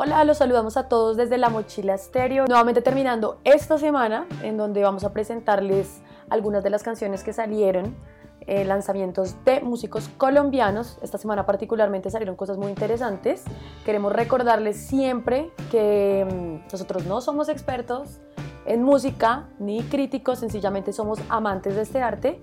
Hola, los saludamos a todos desde La Mochila Estéreo. Nuevamente terminando esta semana en donde vamos a presentarles algunas de las canciones que salieron, eh, lanzamientos de músicos colombianos. Esta semana particularmente salieron cosas muy interesantes. Queremos recordarles siempre que mm, nosotros no somos expertos en música ni críticos, sencillamente somos amantes de este arte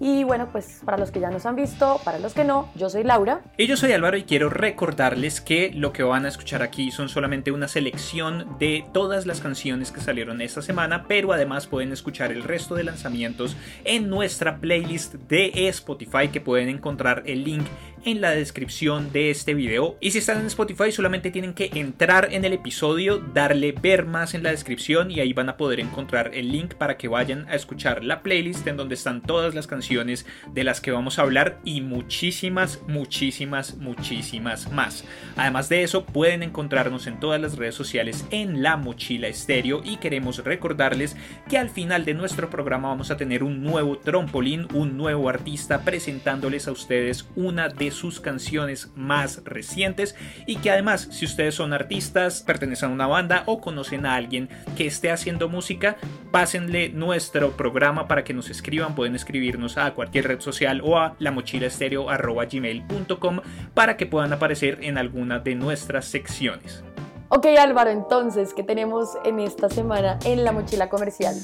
y bueno, pues para los que ya nos han visto, para los que no, yo soy Laura. Y yo soy Álvaro y quiero recordarles que lo que van a escuchar aquí son solamente una selección de todas las canciones que salieron esta semana, pero además pueden escuchar el resto de lanzamientos en nuestra playlist de Spotify que pueden encontrar el link en la descripción de este video. Y si están en Spotify solamente tienen que entrar en el episodio, darle ver más en la descripción y ahí van a poder encontrar el link para que vayan a escuchar la playlist en donde están todas las canciones de las que vamos a hablar y muchísimas, muchísimas, muchísimas más. Además de eso, pueden encontrarnos en todas las redes sociales en La Mochila Estéreo y queremos recordarles que al final de nuestro programa vamos a tener un nuevo trampolín, un nuevo artista presentándoles a ustedes una de sus canciones más recientes y que además si ustedes son artistas, pertenecen a una banda o conocen a alguien que esté haciendo música, pásenle nuestro programa para que nos escriban, pueden escribirnos a cualquier red social o a la gmail.com para que puedan aparecer en alguna de nuestras secciones. Ok Álvaro, entonces, ¿qué tenemos en esta semana en la mochila comercial?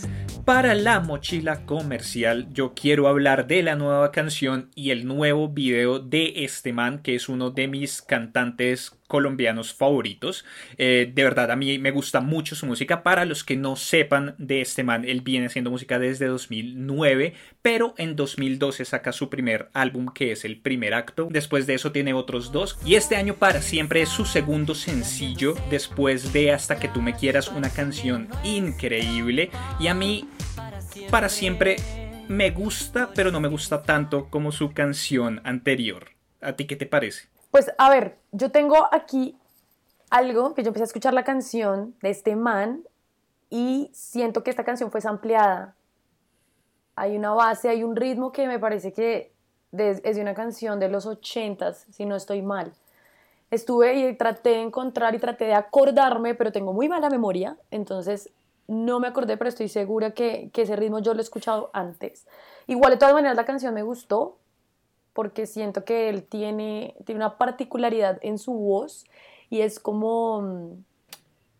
Para la mochila comercial yo quiero hablar de la nueva canción y el nuevo video de este man que es uno de mis cantantes colombianos favoritos. Eh, de verdad, a mí me gusta mucho su música. Para los que no sepan de este man, él viene haciendo música desde 2009, pero en 2012 saca su primer álbum que es el primer acto. Después de eso tiene otros dos. Y este año para siempre es su segundo sencillo después de Hasta que tú me quieras, una canción increíble. Y a mí para siempre me gusta, pero no me gusta tanto como su canción anterior. ¿A ti qué te parece? Pues a ver, yo tengo aquí algo que yo empecé a escuchar la canción de este man y siento que esta canción fue ampliada. Hay una base, hay un ritmo que me parece que es de una canción de los ochentas, si no estoy mal. Estuve y traté de encontrar y traté de acordarme, pero tengo muy mala memoria, entonces no me acordé, pero estoy segura que, ese ritmo yo lo he escuchado antes. Igual de todas maneras la canción me gustó porque siento que él tiene, tiene una particularidad en su voz y es como,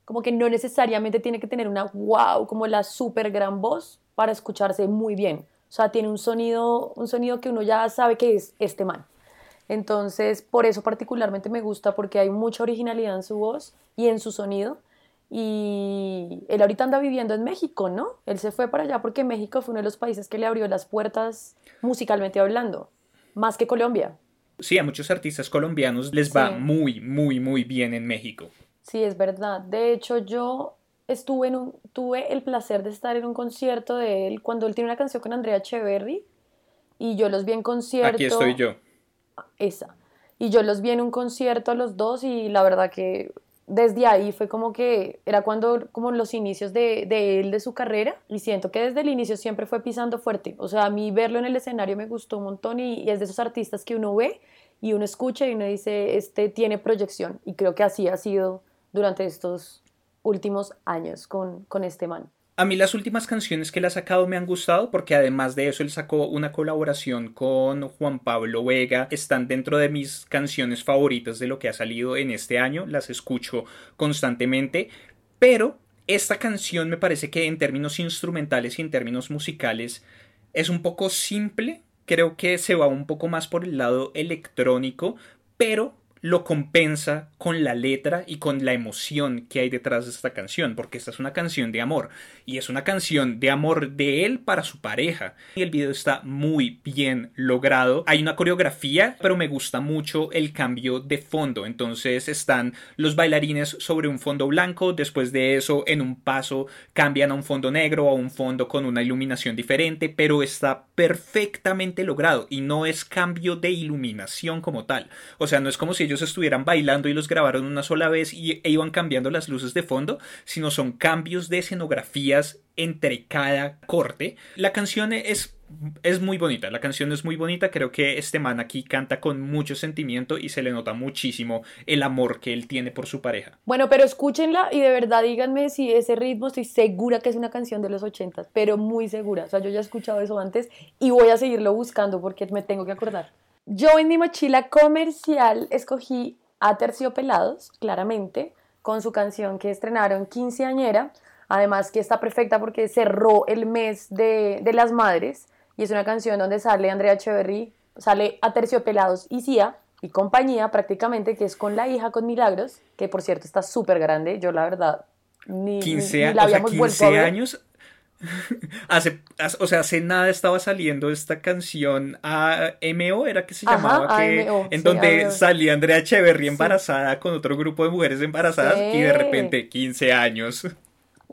como que no necesariamente tiene que tener una wow, como la super gran voz para escucharse muy bien. O sea, tiene un sonido, un sonido que uno ya sabe que es este man. Entonces, por eso particularmente me gusta porque hay mucha originalidad en su voz y en su sonido y él ahorita anda viviendo en México, ¿no? Él se fue para allá porque México fue uno de los países que le abrió las puertas musicalmente hablando, más que Colombia. Sí, a muchos artistas colombianos les va muy, muy, muy bien en México. Sí, es verdad. De hecho, yo estuve en un, tuve el placer de estar en un concierto de él cuando él tiene una canción con Andrea Echeverry y yo los vi en concierto. Aquí estoy yo. Esa. Y yo los vi en un concierto a los dos y la verdad que desde ahí fue como que era cuando como los inicios de, de, él, de su carrera, y siento que desde el inicio siempre fue pisando fuerte. O sea, a mí verlo en el escenario me gustó un montón y, es de esos artistas que uno ve y uno escucha y uno dice, este tiene proyección. Y creo que así ha sido durante estos últimos años con, con este man. A mí las últimas canciones que él ha sacado me han gustado porque además de eso él sacó una colaboración con Juan Pablo Vega. Están dentro de mis canciones favoritas de lo que ha salido en este año. Las escucho constantemente. Pero esta canción me parece que en términos instrumentales y en términos musicales es un poco simple. Creo que se va un poco más por el lado electrónico. Pero lo compensa con la letra y con la emoción que hay detrás de esta canción, porque esta es una canción de amor y es una canción de amor de él para su pareja. Y el video está muy bien logrado. Hay una coreografía, pero me gusta mucho el cambio de fondo. Entonces están los bailarines sobre un fondo blanco, después de eso en un paso cambian a un fondo negro o a un fondo con una iluminación diferente, pero está perfectamente logrado y no es cambio de iluminación como tal. O sea, no es como si ellos estuvieran bailando y los grabaron una sola vez y, e iban cambiando las luces de fondo, sino son cambios de escenografías entre cada corte. La canción es es muy bonita, la canción es muy bonita, creo que este man aquí canta con mucho sentimiento y se le nota muchísimo el amor que él tiene por su pareja. Bueno, pero escúchenla y de verdad díganme si ese ritmo, estoy segura que es una canción de los ochentas, pero muy segura, o sea, yo ya he escuchado eso antes y voy a seguirlo buscando porque me tengo que acordar. Yo en mi mochila comercial escogí a Terciopelados, claramente, con su canción que estrenaron Quinceañera, además que está perfecta porque cerró el mes de, de las madres y es una canción donde sale Andrea Echeverry, sale a Terciopelados y Cia y compañía prácticamente, que es con la hija con Milagros, que por cierto está súper grande, yo la verdad ni, 15, la habíamos o sea, 15 años. hace, o sea, hace nada estaba saliendo esta canción a MO, era que se llamaba, que, en donde salía Andrea Echeverry embarazada con otro grupo de mujeres embarazadas y de repente 15 años.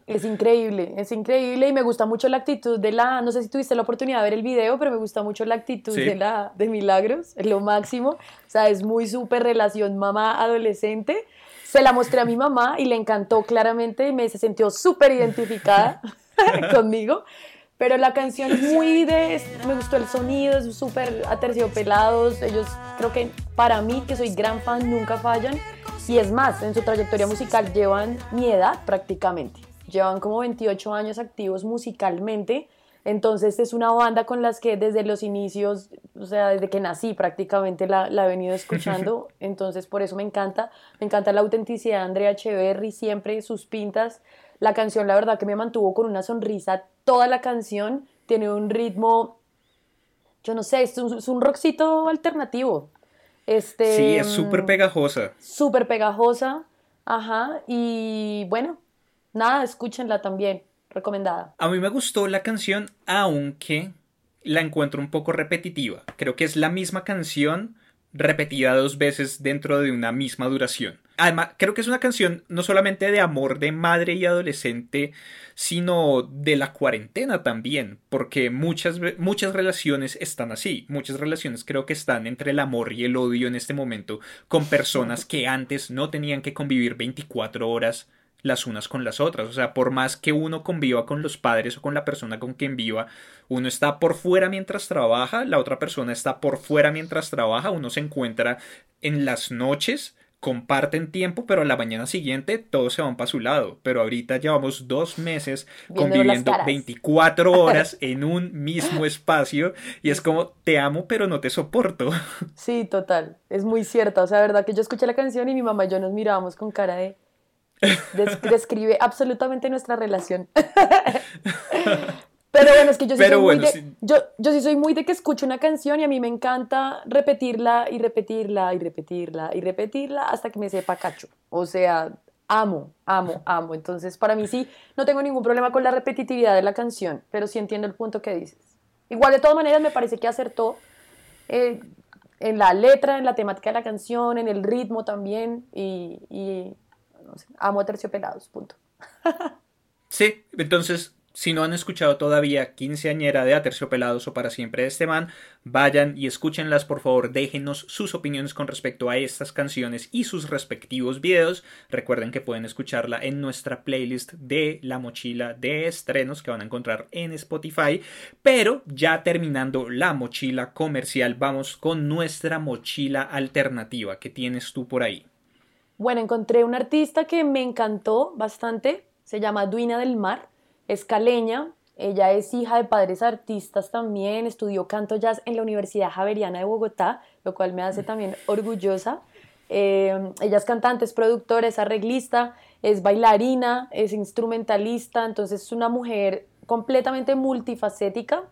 Es increíble, es increíble y me gusta mucho la actitud de la, no sé si tuviste la oportunidad de ver el video, pero me gusta mucho la actitud de la de Milagros, es lo máximo, o sea, es muy súper relación mamá adolescente. Se la mostré a mi mamá y le encantó claramente y me se sintió súper identificada conmigo. Pero la canción es muy de, me gustó el sonido, es súper aterciopelados. Ellos creo que para mí, que soy gran fan, nunca fallan. Y es más, en su trayectoria musical llevan mi edad prácticamente llevan como 28 años activos musicalmente. Entonces es una banda con las que desde los inicios, o sea, desde que nací prácticamente la, he venido escuchando. Entonces por eso me encanta. Me encanta la autenticidad de Andrea Echeverry, siempre sus pintas. La canción, la verdad, que me mantuvo con una sonrisa toda la canción. Tiene un ritmo, yo no sé, es un, es un rockcito alternativo. Este, sí, es súper pegajosa. Súper pegajosa, ajá. Y bueno, nada, escúchenla también, recomendada. A mí me gustó la canción, aunque la encuentro un poco repetitiva. Creo que es la misma canción repetida dos veces dentro de una misma duración. Además, creo que es una canción no solamente de amor de madre y adolescente, sino de la cuarentena también, porque muchas, muchas relaciones están así, muchas relaciones creo que están entre el amor y el odio en este momento, con personas que antes no tenían que convivir 24 horas las unas con las otras. O sea, por más que uno conviva con los padres o con la persona con quien viva, uno está por fuera mientras trabaja, la otra persona está por fuera mientras trabaja, uno se encuentra en las noches, comparten tiempo, pero a la mañana siguiente todos se van para su lado. Pero ahorita llevamos dos meses conviviendo 24 horas en un mismo espacio y es como, te amo, pero no te soporto. Sí, total, es muy cierto. O sea, verdad que yo escuché la canción y mi mamá y yo nos mirábamos con cara de describe absolutamente nuestra relación. Pero bueno, es que yo sí, soy muy de, Yo, yo sí soy muy de que escucho una canción y a mí me encanta repetirla y repetirla y repetirla y repetirla hasta que me sepa cacho. O sea, amo, amo, amo. Entonces, para mí sí, no tengo ningún problema con la repetitividad de la canción, pero sí entiendo el punto que dices. Igual, de todas maneras, me parece que acertó eh, en la letra, en la temática de la canción, en el ritmo también y, y amo terciopelados, punto. sí, entonces si no han escuchado todavía Quinceañera de Aterciopelados o Para Siempre de este man, vayan y escúchenlas, por favor, déjenos sus opiniones con respecto a estas canciones y sus respectivos videos. Recuerden que pueden escucharla en nuestra playlist de La Mochila de Estrenos que van a encontrar en Spotify. Pero ya terminando la mochila comercial, vamos con nuestra mochila alternativa que tienes tú por ahí. Bueno, encontré un artista que me encantó bastante, se llama Duina del Mar, es caleña, ella es hija de padres artistas también, estudió canto jazz en la Universidad Javeriana de Bogotá, lo cual me hace también orgullosa. Eh, ella es cantante, es productora, es arreglista, es bailarina, es instrumentalista, entonces es una mujer completamente multifacética.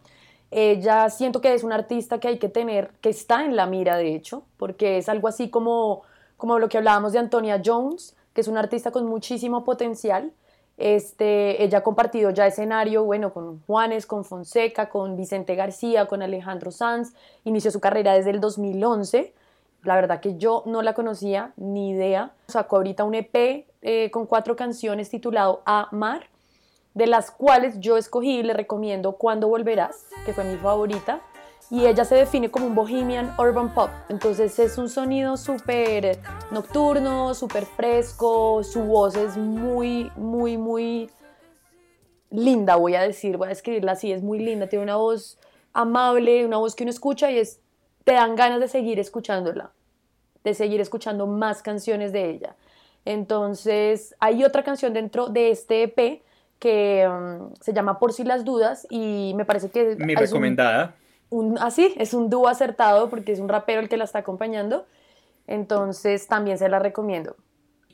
Ella siento que es una artista que hay que tener, que está en la mira de hecho, porque es algo así como como lo que hablábamos de Antonia Jones, que es una artista con muchísimo potencial. Este, ella ha compartido ya escenario, bueno, con Juanes, con Fonseca, con Vicente García, con Alejandro Sanz. Inició su carrera desde el 2011. La verdad que yo no la conocía, ni idea. Sacó ahorita un EP eh, con cuatro canciones titulado A Mar, de las cuales yo escogí y le recomiendo Cuando Volverás, que fue mi favorita y ella se define como un bohemian urban pop. Entonces es un sonido súper nocturno, súper fresco, su voz es muy, muy, muy linda, voy a decir, voy a escribirla así, es muy linda, tiene una voz amable, una voz que uno escucha y es, te dan ganas de seguir escuchándola, de seguir escuchando más canciones de ella. Entonces, hay otra canción dentro de este EP que mm, se llama Por si las dudas y me parece que mi recomendada. Un, así, ah, es un dúo acertado porque es un rapero el que la está acompañando. Entonces, también se la recomiendo.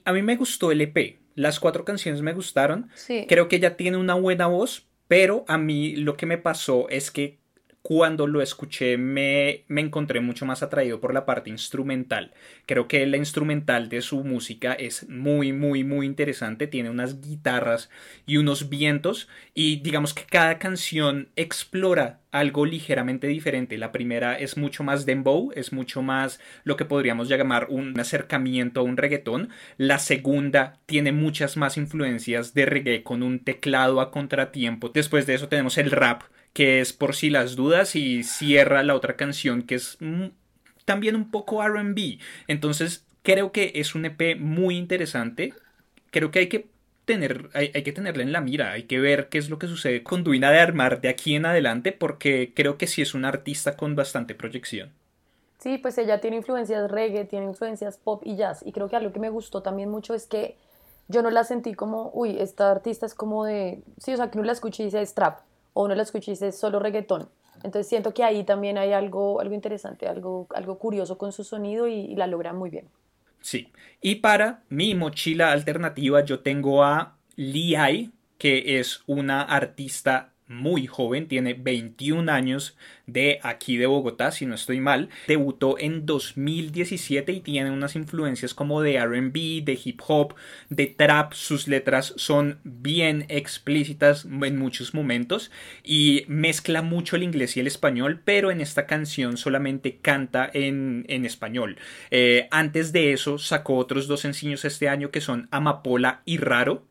A mí me gustó el EP. Las cuatro canciones me gustaron. Creo que ella tiene una buena voz, pero a mí lo que me pasó es que cuando lo escuché me, me, encontré mucho más atraído por la parte instrumental. Creo que la instrumental de su música es muy, muy, muy interesante. Tiene unas guitarras y unos vientos y digamos que cada canción explora algo ligeramente diferente. La primera es mucho más dembow, es mucho más lo que podríamos llamar un acercamiento a un reggaetón. La segunda tiene muchas más influencias de reggae con un teclado a contratiempo. Después de eso tenemos el rap que es por si las dudas y cierra la otra canción que es también un poco RB. Entonces creo que es un EP muy interesante. Creo que hay que tener, hay, que tenerla en la mira, hay que ver qué es lo que sucede con Duina de Armar de aquí en adelante, porque creo que sí es una artista con bastante proyección. Sí, pues ella tiene influencias reggae, tiene influencias pop y jazz, y creo que algo que me gustó también mucho es que yo no la sentí como, uy, esta artista es como de, sí, o sea, que uno la escucha y dice trap, o uno la escucha solo reggaetón. Entonces siento que ahí también hay algo, algo interesante, algo, algo curioso con su sonido y, la logra muy bien. Sí. Y para mi mochila alternativa yo tengo a Lee que es una artista muy joven, tiene 21 años de aquí de Bogotá, si no estoy mal. Debutó en 2017 y tiene unas influencias como de RB, de hip hop, de trap. Sus letras son bien explícitas en muchos momentos y mezcla mucho el inglés y el español, pero en esta canción solamente canta en, español. Eh, antes de eso sacó otros dos sencillos este año que son Amapola y Raro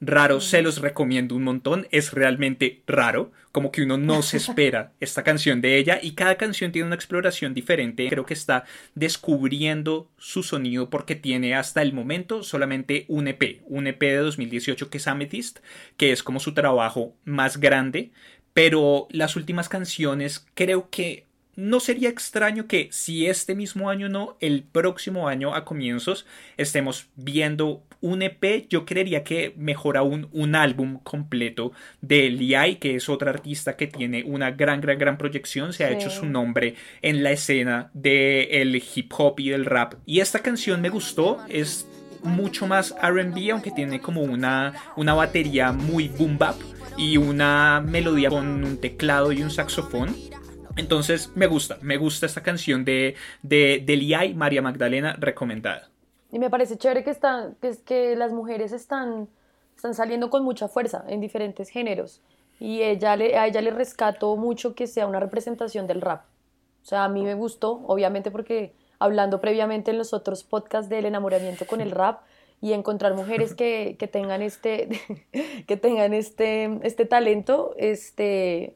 raro, se los recomiendo un montón, es realmente raro, como que uno no se espera esta canción de ella y cada canción tiene una exploración diferente, creo que está descubriendo su sonido porque tiene hasta el momento solamente un EP, un EP de 2018 que es Amethyst, que es como su trabajo más grande, pero las últimas canciones creo que no sería extraño que si este mismo año no, el próximo año a comienzos estemos viendo un EP, yo creería que mejor aún un álbum completo de Liai, que es otra artista que tiene una gran, gran, gran proyección, se ha hecho su nombre en la escena del hip hop y del rap. Y esta canción me gustó, es mucho más RB, aunque tiene como una, una batería muy boom bap y una melodía con un teclado y un saxofón entonces me gusta, me gusta esta canción de, de, de María Magdalena, recomendada. Y me parece chévere que, las mujeres están, están saliendo con mucha fuerza en diferentes géneros. Y ella le, a ella le rescato mucho que sea una representación del rap. O sea, a mí me gustó, obviamente porque hablando previamente en los otros podcasts del enamoramiento con el rap y encontrar mujeres que, que tengan este que tengan este, este talento este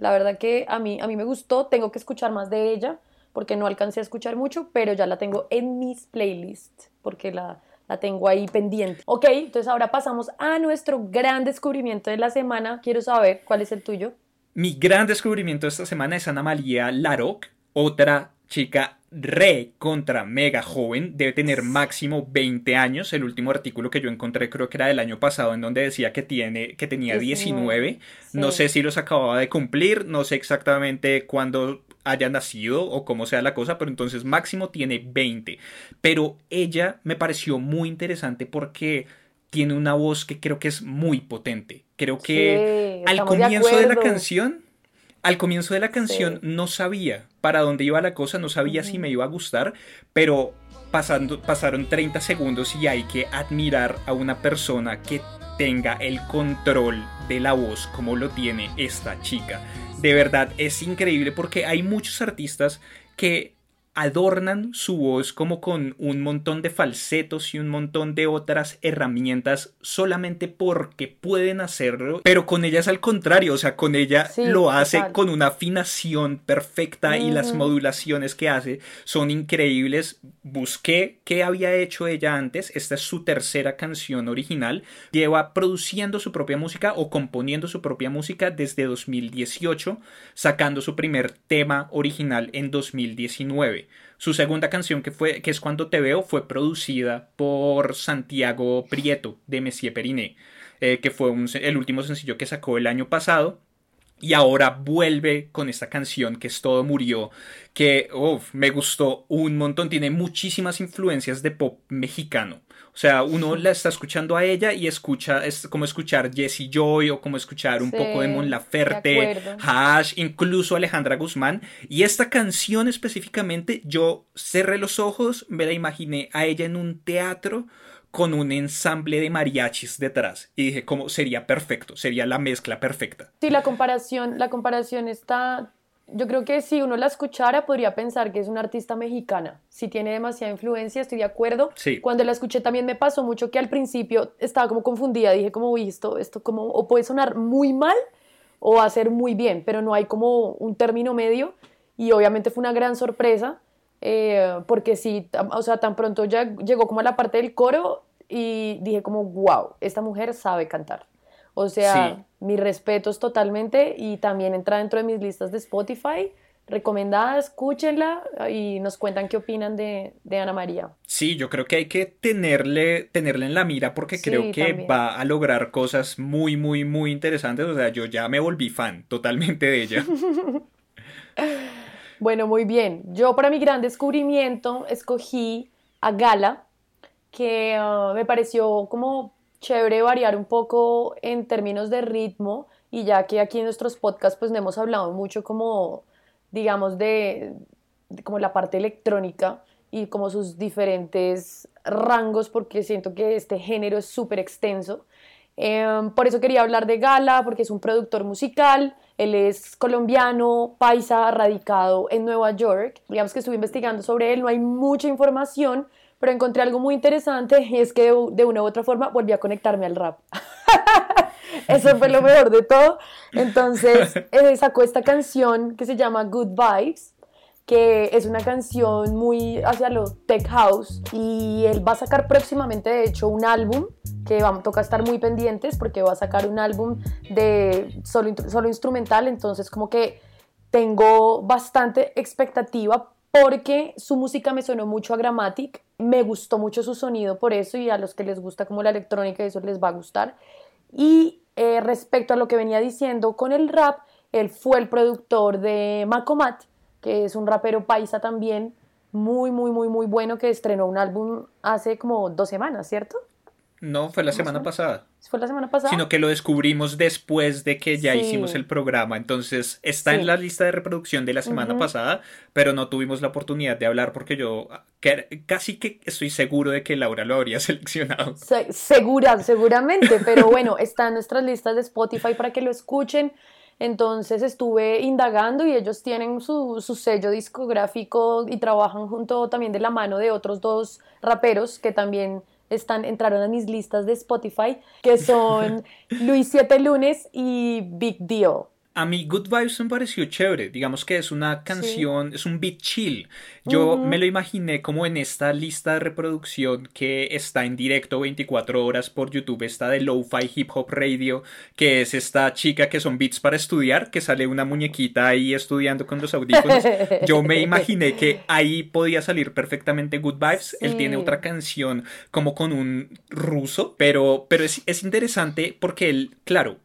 la verdad que a mí, a mí me gustó, tengo que escuchar más de ella porque no alcancé a escuchar mucho, pero ya la tengo en mis playlists porque la, la tengo ahí pendiente. Ok, entonces ahora pasamos a nuestro gran descubrimiento de la semana. Quiero saber cuál es el tuyo. Mi gran descubrimiento de esta semana es Ana María Laroc, otra chica re contra mega joven, debe tener máximo 20 años. El último artículo que yo encontré creo que era del año pasado en donde decía que, tiene, que tenía 19. No sé si los acababa de cumplir, no sé exactamente cuándo haya nacido o cómo sea la cosa, pero entonces máximo tiene 20. Pero ella me pareció muy interesante porque tiene una voz que creo que es muy potente. Creo que al comienzo de la canción al comienzo de la canción no sabía para dónde iba la cosa, no sabía si me iba a gustar, pero pasando, pasaron 30 segundos y hay que admirar a una persona que tenga el control de la voz como lo tiene esta chica. De verdad es increíble porque hay muchos artistas que adornan su voz como con un montón de falsetos y un montón de otras herramientas solamente porque pueden hacerlo, pero con ella es al contrario, o sea, con ella lo hace con una afinación perfecta y las modulaciones que hace son increíbles. Busqué qué había hecho ella antes, esta es su tercera canción original, lleva produciendo su propia música o componiendo su propia música desde 2018, sacando su primer tema original en 2019. Su segunda canción, que, fue, que es Cuando te veo, fue producida por Santiago Prieto de Messier Periné, eh, que fue el último sencillo que sacó el año pasado. Y ahora vuelve con esta canción que es Todo Murió, que me gustó un montón, tiene muchísimas influencias de pop mexicano. O sea, uno la está escuchando a ella y escucha, es como escuchar Jessie Joy o como escuchar un poco de Mon Laferte, Hash, incluso Alejandra Guzmán. Y esta canción específicamente, yo cerré los ojos, me la imaginé a ella en un teatro con un ensamble de mariachis detrás y dije cómo sería perfecto, sería la mezcla perfecta. Sí, la comparación, la comparación está yo creo que si uno la escuchara podría pensar que es una artista mexicana. Si tiene demasiada influencia, estoy de acuerdo. Sí. Cuando la escuché también me pasó mucho que al principio estaba como confundida. Dije como, uy, esto, esto como, o puede sonar muy mal o hacer muy bien, pero no hay como un término medio. Y obviamente fue una gran sorpresa, eh, porque sí, o sea, tan pronto ya llegó como a la parte del coro y dije como, wow, esta mujer sabe cantar. O sea, mis respetos totalmente y también entra dentro de mis listas de Spotify. Recomendada, escúchenla y nos cuentan qué opinan de, Ana María. Sí, yo creo que hay que tenerle, tenerle en la mira porque creo que va a lograr cosas muy, muy, muy interesantes. O sea, yo ya me volví fan totalmente de ella. bueno, muy bien. Yo para mi gran descubrimiento escogí a Gala, que ah, me pareció como chévere variar un poco en términos de ritmo y ya que aquí en nuestros podcasts pues no hemos hablado mucho como digamos de, como la parte electrónica y como sus diferentes rangos porque siento que este género es súper extenso. Em, por eso quería hablar de Gala, porque es un productor musical, él es colombiano, paisa, radicado en Nueva York. Digamos que estuve investigando sobre él, no hay mucha información, pero encontré algo muy interesante y es que de una u otra forma volví a conectarme al rap. Eso fue lo mejor de todo. Entonces eh, sacó esta canción que se llama Good Vibes, que es una canción muy hacia lo tech house y él va a sacar próximamente de hecho un álbum que vamos, toca estar muy pendientes porque va a sacar un álbum de solo, solo instrumental, entonces como que tengo bastante expectativa porque su música me sonó mucho a Grammatic, me gustó mucho su sonido por eso y a los que les gusta como la electrónica eso les va a gustar. Y eh, respecto a lo que venía diciendo con el rap, él fue el productor de Macomat, que es un rapero paisa también, muy, muy, muy, muy bueno, que estrenó un álbum hace como dos semanas, ¿cierto? No, fue la semana pasada. ¿Fue la semana pasada? Sino que lo descubrimos después de que ya hicimos el programa. Entonces está en la lista de reproducción de la semana pasada, pero no tuvimos la oportunidad de hablar porque yo casi que estoy seguro de que Laura lo habría seleccionado. segura, seguramente, pero bueno, está en nuestras listas de Spotify para que lo escuchen. Entonces estuve indagando y ellos tienen su, su, sello discográfico y trabajan junto también de la mano de otros dos raperos que también están, entraron a mis listas de Spotify, que son Luis Siete Lunes y Big Deal. A mí Good Vibes me pareció chévere, digamos que es una canción, es un beat chill. Yo me lo imaginé como en esta lista de reproducción que está en directo 24 horas por YouTube, esta de Lo-Fi Hip Hop Radio, que es esta chica que son beats para estudiar, que sale una muñequita ahí estudiando con los audífonos. Yo me imaginé que ahí podía salir perfectamente Good Vibes. Él tiene otra canción como con un ruso, pero, pero es, es interesante porque él, claro,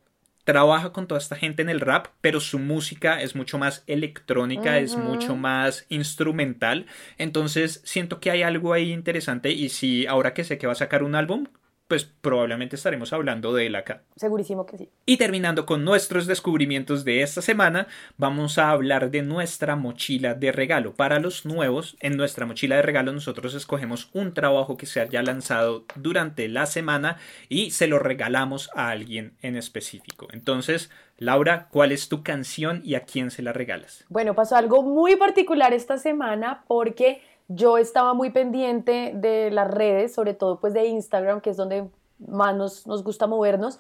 trabaja con toda esta gente en el rap, pero su música es mucho más electrónica, es mucho más instrumental. Entonces siento que hay algo ahí interesante y si ahora que sé que va a sacar un álbum, pues probablemente estaremos hablando de él acá. Segurísimo que sí. Y terminando con nuestros descubrimientos de esta semana, vamos a hablar de nuestra mochila de regalo. Para los nuevos, en nuestra mochila de regalo nosotros escogemos un trabajo que se haya lanzado durante la semana y se lo regalamos a alguien en específico. Entonces, Laura, ¿cuál es tu canción y a quién se la regalas? Bueno, pasó algo muy particular esta semana porque yo estaba muy pendiente de las redes, sobre todo pues de Instagram, que es donde más nos, gusta movernos,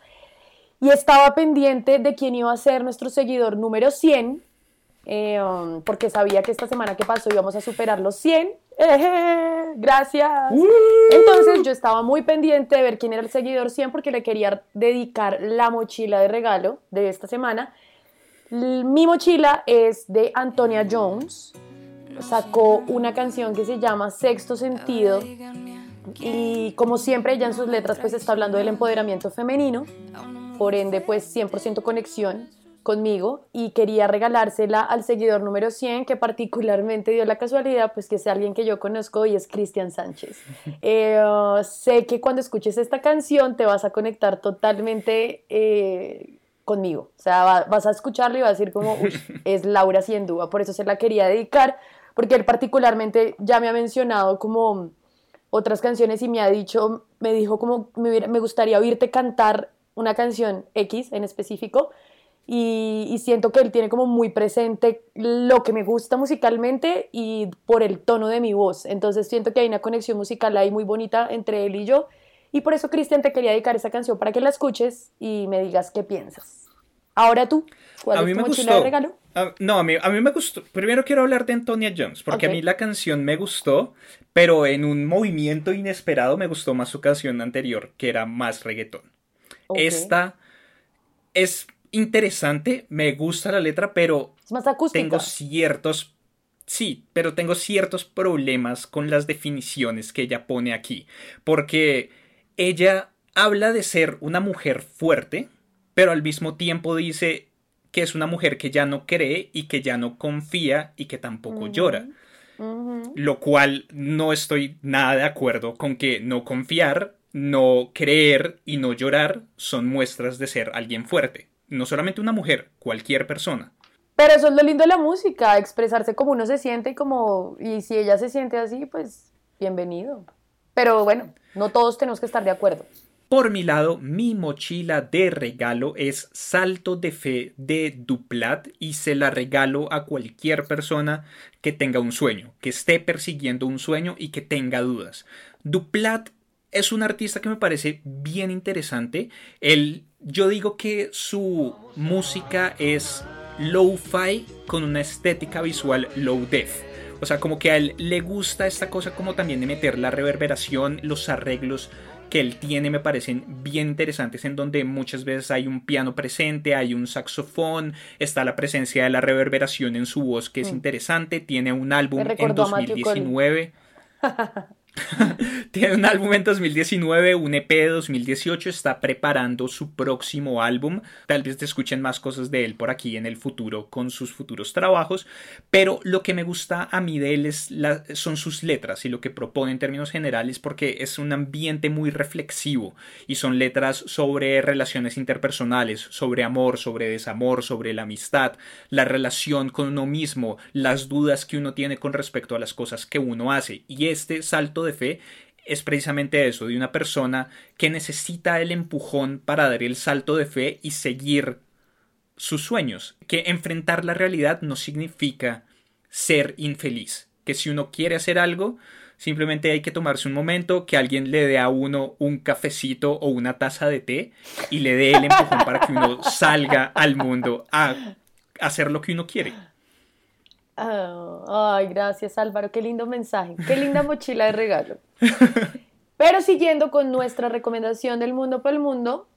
y estaba pendiente de quién iba a ser nuestro seguidor número 100, eh, um, porque sabía que esta semana que pasó íbamos a superar los 100. gracias. Entonces yo estaba muy pendiente de ver quién era el seguidor 100 porque le quería dedicar la mochila de regalo de esta semana. Mi mochila es de Antonia Jones sacó una canción que se llama Sexto Sentido y como siempre ella en sus letras pues está hablando del empoderamiento femenino, por ende pues 100% conexión conmigo y quería regalársela al seguidor número 100 que particularmente dio la casualidad pues que es alguien que yo conozco y es Cristian Sánchez. Eh, sé que cuando escuches esta canción te vas a conectar totalmente eh, conmigo, o sea vas a escucharla y vas a decir como es Laura sin duda, por eso se la quería dedicar porque él particularmente ya me ha mencionado como otras canciones y me ha dicho, me dijo como me, gustaría oírte cantar una canción X en específico y, siento que él tiene como muy presente lo que me gusta musicalmente y por el tono de mi voz. Entonces siento que hay una conexión musical ahí muy bonita entre él y yo. Y por eso, Cristian, te quería dedicar esa canción para que la escuches y me digas qué piensas. Ahora tú, ¿cuál a es mí tu me mochila de regalo? no, a mí, a mí me gustó. Primero quiero hablar de Antonia Jones, porque a mí la canción me gustó, pero en un movimiento inesperado me gustó más su canción anterior, que era más reggaetón. Esta es interesante, me gusta la letra, pero es más acústica. tengo ciertos Sí, pero tengo ciertos problemas con las definiciones que ella pone aquí, porque ella habla de ser una mujer fuerte, pero al mismo tiempo dice que es una mujer que ya no cree y que ya no confía y que tampoco llora. Lo cual no estoy nada de acuerdo con que no confiar, no creer y no llorar son muestras de ser alguien fuerte. No solamente una mujer, cualquier persona. Pero eso es lo lindo de la música, expresarse como uno se siente y como y si ella se siente así, pues bienvenido. Pero bueno, no todos tenemos que estar de acuerdo. Por mi lado, mi mochila de regalo es Salto de Fe de Duplat y se la regalo a cualquier persona que tenga un sueño, que esté persiguiendo un sueño y que tenga dudas. Duplat es un artista que me parece bien interesante. yo digo que su música es low-fi con una estética visual low-def. O sea, como que a él le gusta esta cosa como también de meter la reverberación, los arreglos que él tiene me parecen bien interesantes en donde muchas veces hay un piano presente, hay un saxofón, está la presencia de la reverberación en su voz que es mm. interesante, tiene un álbum en 2019. Tiene un álbum en 2019, un EP de 2018, está preparando su próximo álbum. Tal vez te escuchen más cosas de él por aquí en el futuro con sus futuros trabajos, pero lo que me gusta a mí de él es son sus letras y lo que propone en términos generales porque es un ambiente muy reflexivo y son letras sobre relaciones interpersonales, sobre amor, sobre desamor, sobre la amistad, la relación con uno mismo, las dudas que uno tiene con respecto a las cosas que uno hace y este salto de fe es precisamente eso, de una persona que necesita el empujón para dar el salto de fe y seguir sus sueños, que enfrentar la realidad no significa ser infeliz, que si uno quiere hacer algo, simplemente hay que tomarse un momento, que alguien le dé a uno un cafecito o una taza de té y le dé el empujón para que uno salga al mundo a hacer lo que uno quiere. Ah, ay, gracias Álvaro, qué lindo mensaje, qué linda mochila de regalo. Pero siguiendo con nuestra recomendación del mundo por el mundo,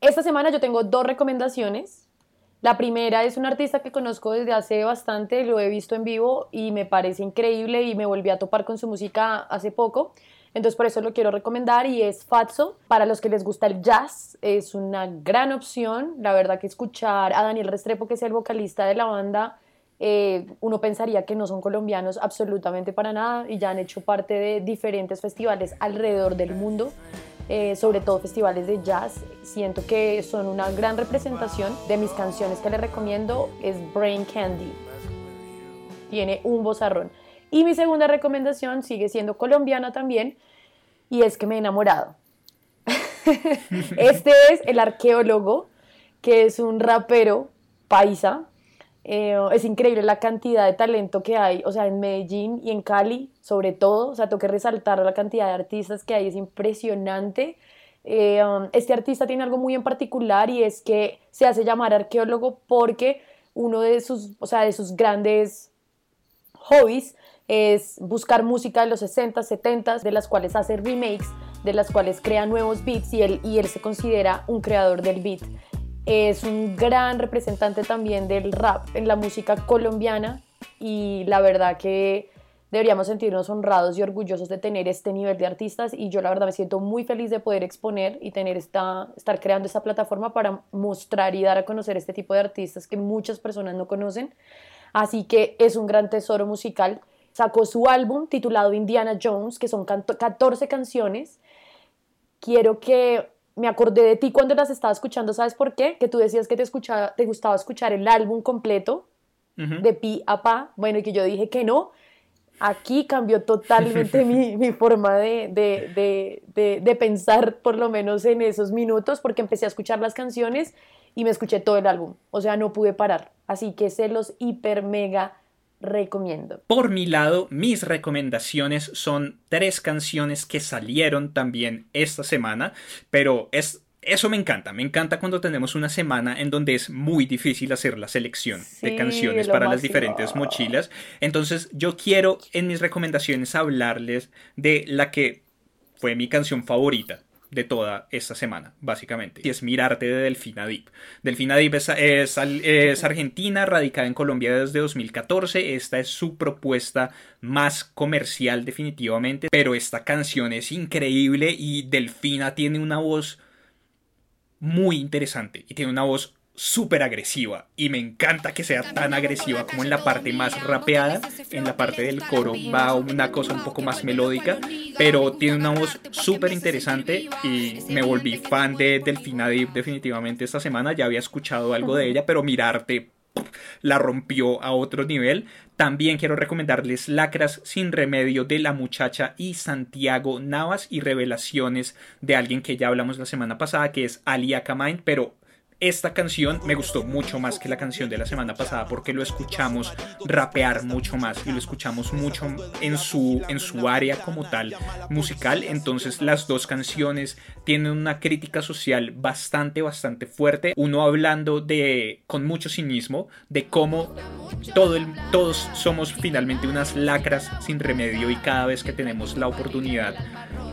esta semana yo tengo dos recomendaciones. La primera es un artista que conozco desde hace bastante, lo he visto en vivo y me parece increíble y me volví a topar con su música hace poco. Entonces por eso lo quiero recomendar y es Fatso. Para los que les gusta el jazz, es una gran opción. La verdad que escuchar a Daniel Restrepo, que es el vocalista de la banda, eh, uno pensaría que no son colombianos absolutamente para nada y ya han hecho parte de diferentes festivales alrededor del mundo. eh, sobre todo festivales de jazz. Siento que son una gran representación de mis canciones que les recomiendo, es Brain Candy. Tiene un bozarrón. Y mi segunda recomendación sigue siendo colombiana también, y es que me he enamorado. este es el arqueólogo, que es un rapero paisa. Eh, es increíble la cantidad de talento que hay, o sea, en Medellín y en Cali, sobre todo. O sea, tengo que resaltar la cantidad de artistas que hay, es impresionante. Eh, um, este artista tiene algo muy en particular y es que se hace llamar arqueólogo porque uno de sus, o sea, de sus grandes hobbies es buscar música de los 60, 70, de las cuales hace remakes, de las cuales crea nuevos beats y él, y él se considera un creador del beat. Es un gran representante también del rap en la música colombiana y la verdad que deberíamos sentirnos honrados y orgullosos de tener este nivel de artistas y yo la verdad me siento muy feliz de poder exponer y tener esta, estar creando esta plataforma para mostrar y dar a conocer este tipo de artistas que muchas personas no conocen. Así que es un gran tesoro musical sacó su álbum titulado Indiana Jones, que son 14 canciones. Quiero que me acordé de ti cuando las estaba escuchando, ¿sabes por qué? Que tú decías que te, escuchaba, te gustaba escuchar el álbum completo, de pi a pa, bueno, y que yo dije que no. Aquí cambió totalmente mi, mi, forma de, de, de, de, pensar, por lo menos en esos minutos, porque empecé a escuchar las canciones y me escuché todo el álbum. O sea, no pude parar. Así que se los hiper mega recomiendo. Por mi lado, mis recomendaciones son tres canciones que salieron también esta semana, pero es eso me encanta, me encanta cuando tenemos una semana en donde es muy difícil hacer la selección de canciones para las diferentes mochilas. Entonces yo quiero en mis recomendaciones hablarles de la que fue mi canción favorita de toda esta semana, básicamente. Y es Mirarte de Delfina Deep. Delfina Deep es, es, argentina, radicada en Colombia desde 2014. Esta es su propuesta más comercial definitivamente, pero esta canción es increíble y Delfina tiene una voz muy interesante y tiene una voz súper agresiva y me encanta que sea tan agresiva como en la parte más rapeada, en la parte del coro va una cosa un poco más melódica, pero tiene una voz súper interesante y me volví fan de Delfina Deep definitivamente esta semana, ya había escuchado algo de ella, pero mirarte la rompió a otro nivel. También quiero recomendarles Lacras sin remedio de la muchacha y Santiago Navas y revelaciones de alguien que ya hablamos la semana pasada que es Ali Akamind, pero esta canción me gustó mucho más que la canción de la semana pasada porque lo escuchamos rapear mucho más y lo escuchamos mucho en su, en su área como tal musical. Entonces las dos canciones tienen una crítica social bastante, bastante fuerte. Uno hablando de, con mucho cinismo, de cómo todo todos somos finalmente unas lacras sin remedio y cada vez que tenemos la oportunidad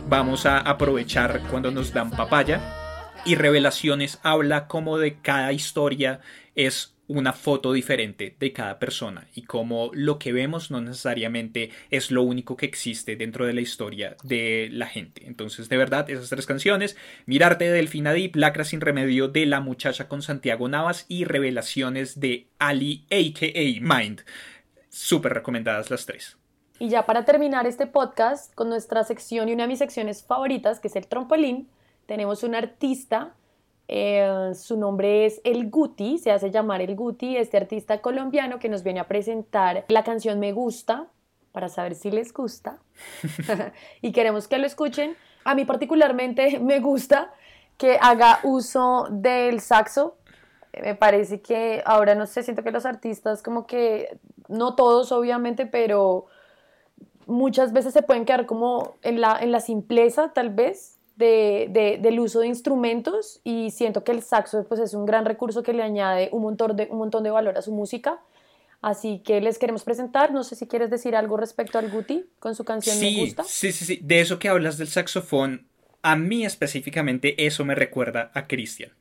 vamos a aprovechar cuando nos dan papaya y Revelaciones habla como de cada historia es una foto diferente de cada persona y como lo que vemos no necesariamente es lo único que existe dentro de la historia de la gente. Entonces, de verdad, esas tres canciones, Mirarte de Delfina Deep, Lacra sin remedio de La muchacha con Santiago Navas y Revelaciones de Ali aka Mind. Súper recomendadas las tres. Y ya para terminar este podcast con nuestra sección y una de mis secciones favoritas, que es el trompolín, tenemos un artista, eh, su nombre es El Guti, se hace llamar El Guti, este artista colombiano que nos viene a presentar la canción Me Gusta, para saber si les gusta, y queremos que lo escuchen. A mí particularmente me gusta que haga uso del saxo. Me parece que ahora no sé, siento que los artistas como que, no todos obviamente, pero muchas veces se pueden quedar como en la, en la simpleza tal vez de, del uso de instrumentos y siento que el saxo pues, es un gran recurso que le añade un montón, de, un montón de valor a su música. Así que les queremos presentar, no sé si quieres decir algo respecto al Guti con su canción Me Gusta. Sí, sí, sí, de eso que hablas del saxofón, a mí específicamente eso me recuerda a Cristian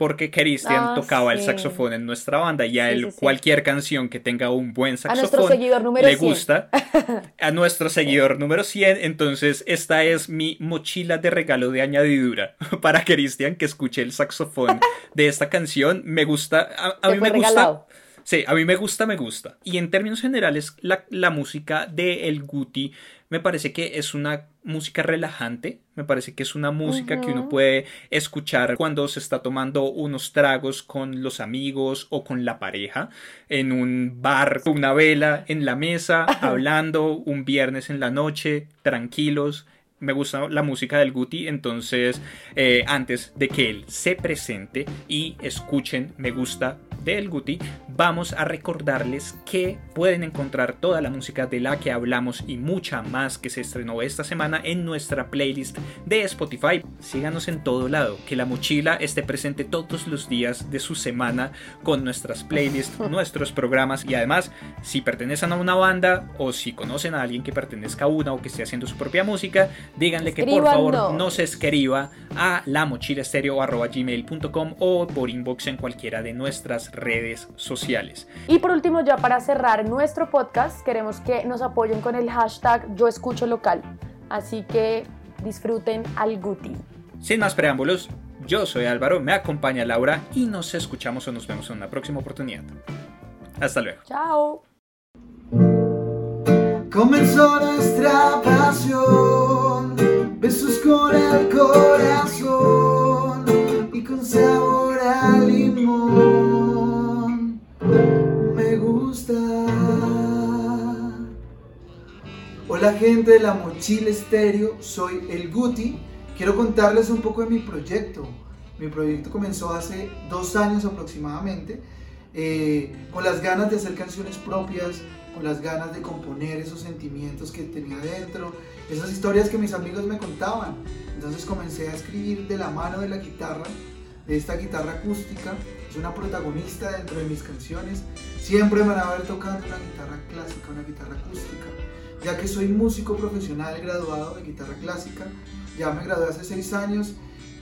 porque Christian ah, tocaba el saxofón en nuestra banda y a él cualquier canción que tenga un buen saxofón le gusta. a nuestro seguidor número 100, entonces esta es mi mochila de regalo de añadidura para Christian que escuche el saxofón de esta canción. Me gusta, a, mí me gusta Sí, a mí me gusta, me gusta. Y en términos generales, la, la música de El Guti me parece que es una música relajante, me parece que es una música que uno puede escuchar cuando se está tomando unos tragos con los amigos o con la pareja, en un bar, una vela en la mesa, hablando un viernes en la noche, tranquilos, me gusta la música del Guti, entonces eh, antes de que él se presente y escuchen Me gusta del Guti, vamos a recordarles que pueden encontrar toda la música de la que hablamos y mucha más que se estrenó esta semana en nuestra playlist de Spotify. Síganos en todo lado, que la mochila esté presente todos los días de su semana con nuestras playlists, nuestros programas y además si pertenecen a una banda o si conocen a alguien que pertenezca a una o que esté haciendo su propia música, díganle que por favor no se escriba a la mochila gmail.com o por inbox en cualquiera de nuestras redes sociales. Y por último, ya para cerrar nuestro podcast, queremos que nos apoyen con el hashtag Yo Escucho Local. Así que disfruten al Guti. Sin más preámbulos, yo soy Álvaro, me acompaña Laura y nos escuchamos o nos vemos en una próxima oportunidad. Hasta luego. Chao. Comenzó nuestra pasión, besos con el corazón y con sabor a limón. Me gusta. Hola gente de la mochila estéreo, soy el Guti. Quiero contarles un poco de mi proyecto. Mi proyecto comenzó hace dos años aproximadamente, eh, con las ganas de hacer canciones propias, con las ganas de componer esos sentimientos que tenía dentro, esas historias que mis amigos me contaban. Entonces comencé a escribir de la mano de la guitarra, de esta guitarra acústica, es una protagonista dentro de mis canciones. Siempre me van a ver tocando una guitarra clásica, una guitarra acústica, ya que soy músico profesional graduado de guitarra clásica, ya me gradué hace seis años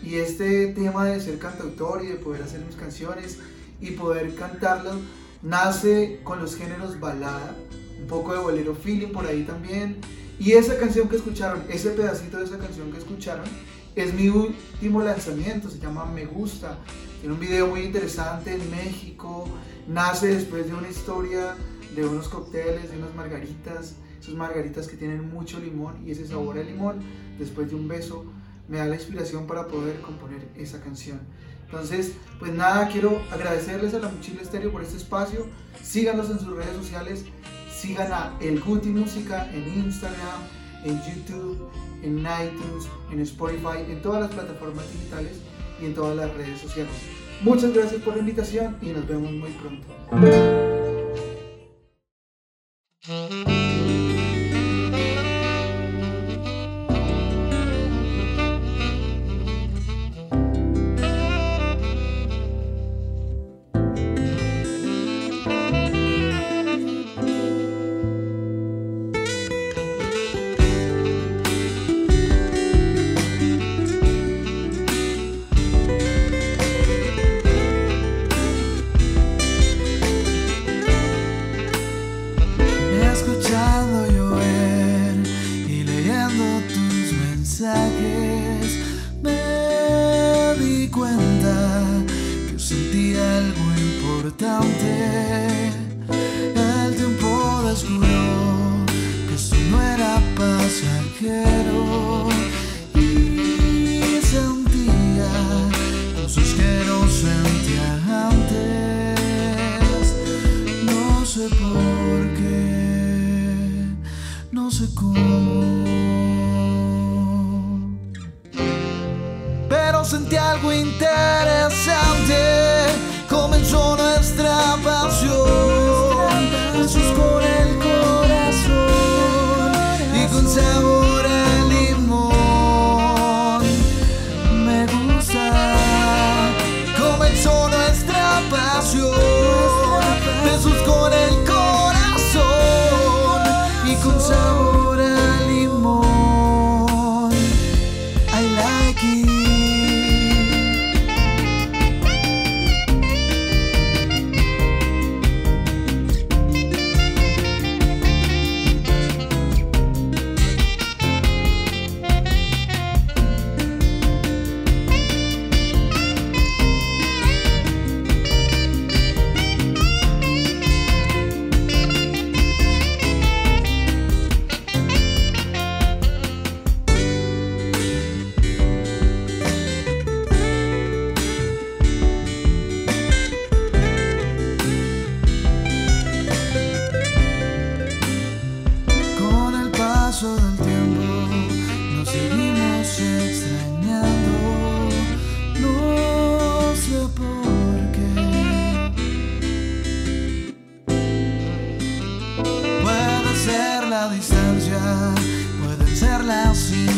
y este tema de ser cantautor y de poder hacer mis canciones y poder cantarlas nace con los géneros balada, un poco de bolero feeling por ahí también. Y esa canción que escucharon, ese pedacito de esa canción que escucharon, es mi último lanzamiento, se llama Me Gusta. Tiene un video muy interesante en México, nace después de una historia de unos cócteles, de unas margaritas, esas margaritas que tienen mucho limón y ese sabor a limón, después de un beso, me da la inspiración para poder componer esa canción. Entonces, pues nada, quiero agradecerles a la Mochila Estéreo por este espacio. Síganos en sus redes sociales. Sigan a El Guti Música en Instagram, en YouTube, en iTunes, en Spotify, en todas las plataformas digitales y en todas las redes sociales. Muchas gracias por la invitación y nos vemos muy pronto. I'll see